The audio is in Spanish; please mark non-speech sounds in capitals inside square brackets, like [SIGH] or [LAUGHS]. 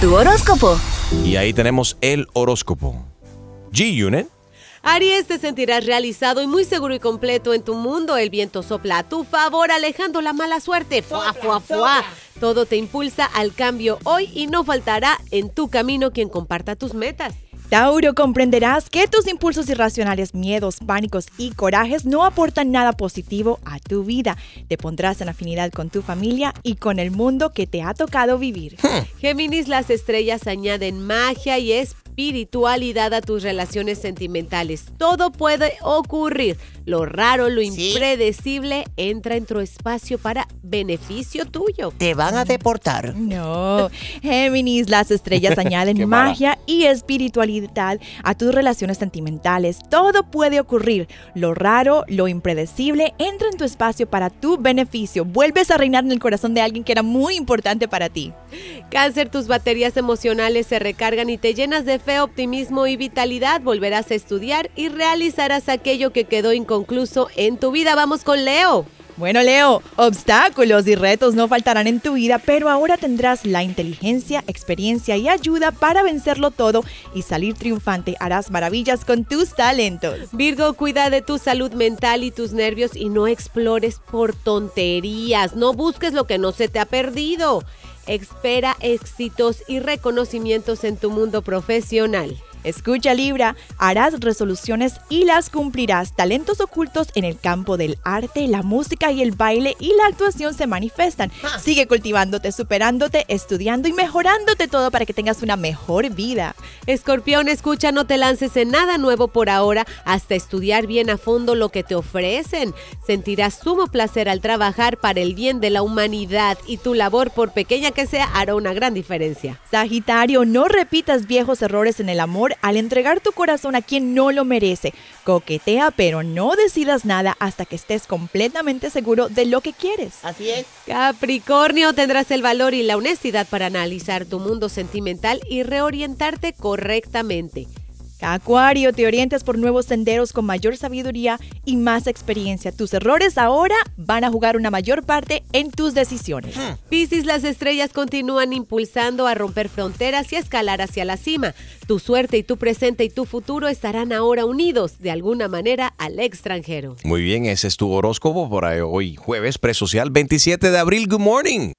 Tu horóscopo. Y ahí tenemos el horóscopo. G-Unit. Aries, te sentirás realizado y muy seguro y completo en tu mundo. El viento sopla a tu favor, alejando la mala suerte. Fuá, fuá, fuá. Todo te impulsa al cambio hoy y no faltará en tu camino quien comparta tus metas. Tauro, comprenderás que tus impulsos irracionales, miedos, pánicos y corajes no aportan nada positivo a tu vida. Te pondrás en afinidad con tu familia y con el mundo que te ha tocado vivir. Géminis, las estrellas añaden magia y espiritualidad a tus relaciones sentimentales. Todo puede ocurrir. Lo raro, lo impredecible entra en tu espacio para beneficio tuyo. Te van a deportar. No, Géminis, las estrellas [LAUGHS] añaden mala. magia y espiritualidad a tus relaciones sentimentales. Todo puede ocurrir. Lo raro, lo impredecible entra en tu espacio para tu beneficio. Vuelves a reinar en el corazón de alguien que era muy importante para ti. Cáncer, tus baterías emocionales se recargan y te llenas de fe, optimismo y vitalidad. Volverás a estudiar y realizarás aquello que quedó inconcluso en tu vida. Vamos con Leo. Bueno, Leo, obstáculos y retos no faltarán en tu vida, pero ahora tendrás la inteligencia, experiencia y ayuda para vencerlo todo y salir triunfante. Harás maravillas con tus talentos. Virgo, cuida de tu salud mental y tus nervios y no explores por tonterías. No busques lo que no se te ha perdido. Espera éxitos y reconocimientos en tu mundo profesional. Escucha Libra, harás resoluciones y las cumplirás. Talentos ocultos en el campo del arte, la música y el baile y la actuación se manifiestan. Sigue cultivándote, superándote, estudiando y mejorándote todo para que tengas una mejor vida. Escorpión, escucha, no te lances en nada nuevo por ahora hasta estudiar bien a fondo lo que te ofrecen. Sentirás sumo placer al trabajar para el bien de la humanidad y tu labor, por pequeña que sea, hará una gran diferencia. Sagitario, no repitas viejos errores en el amor al entregar tu corazón a quien no lo merece. Coquetea, pero no decidas nada hasta que estés completamente seguro de lo que quieres. Así es. Capricornio, tendrás el valor y la honestidad para analizar tu mundo sentimental y reorientarte correctamente. Acuario, te orientas por nuevos senderos con mayor sabiduría y más experiencia. Tus errores ahora van a jugar una mayor parte en tus decisiones. Piscis, las estrellas continúan impulsando a romper fronteras y a escalar hacia la cima. Tu suerte y tu presente y tu futuro estarán ahora unidos de alguna manera al extranjero. Muy bien, ese es tu horóscopo para hoy, jueves presocial 27 de abril. Good morning.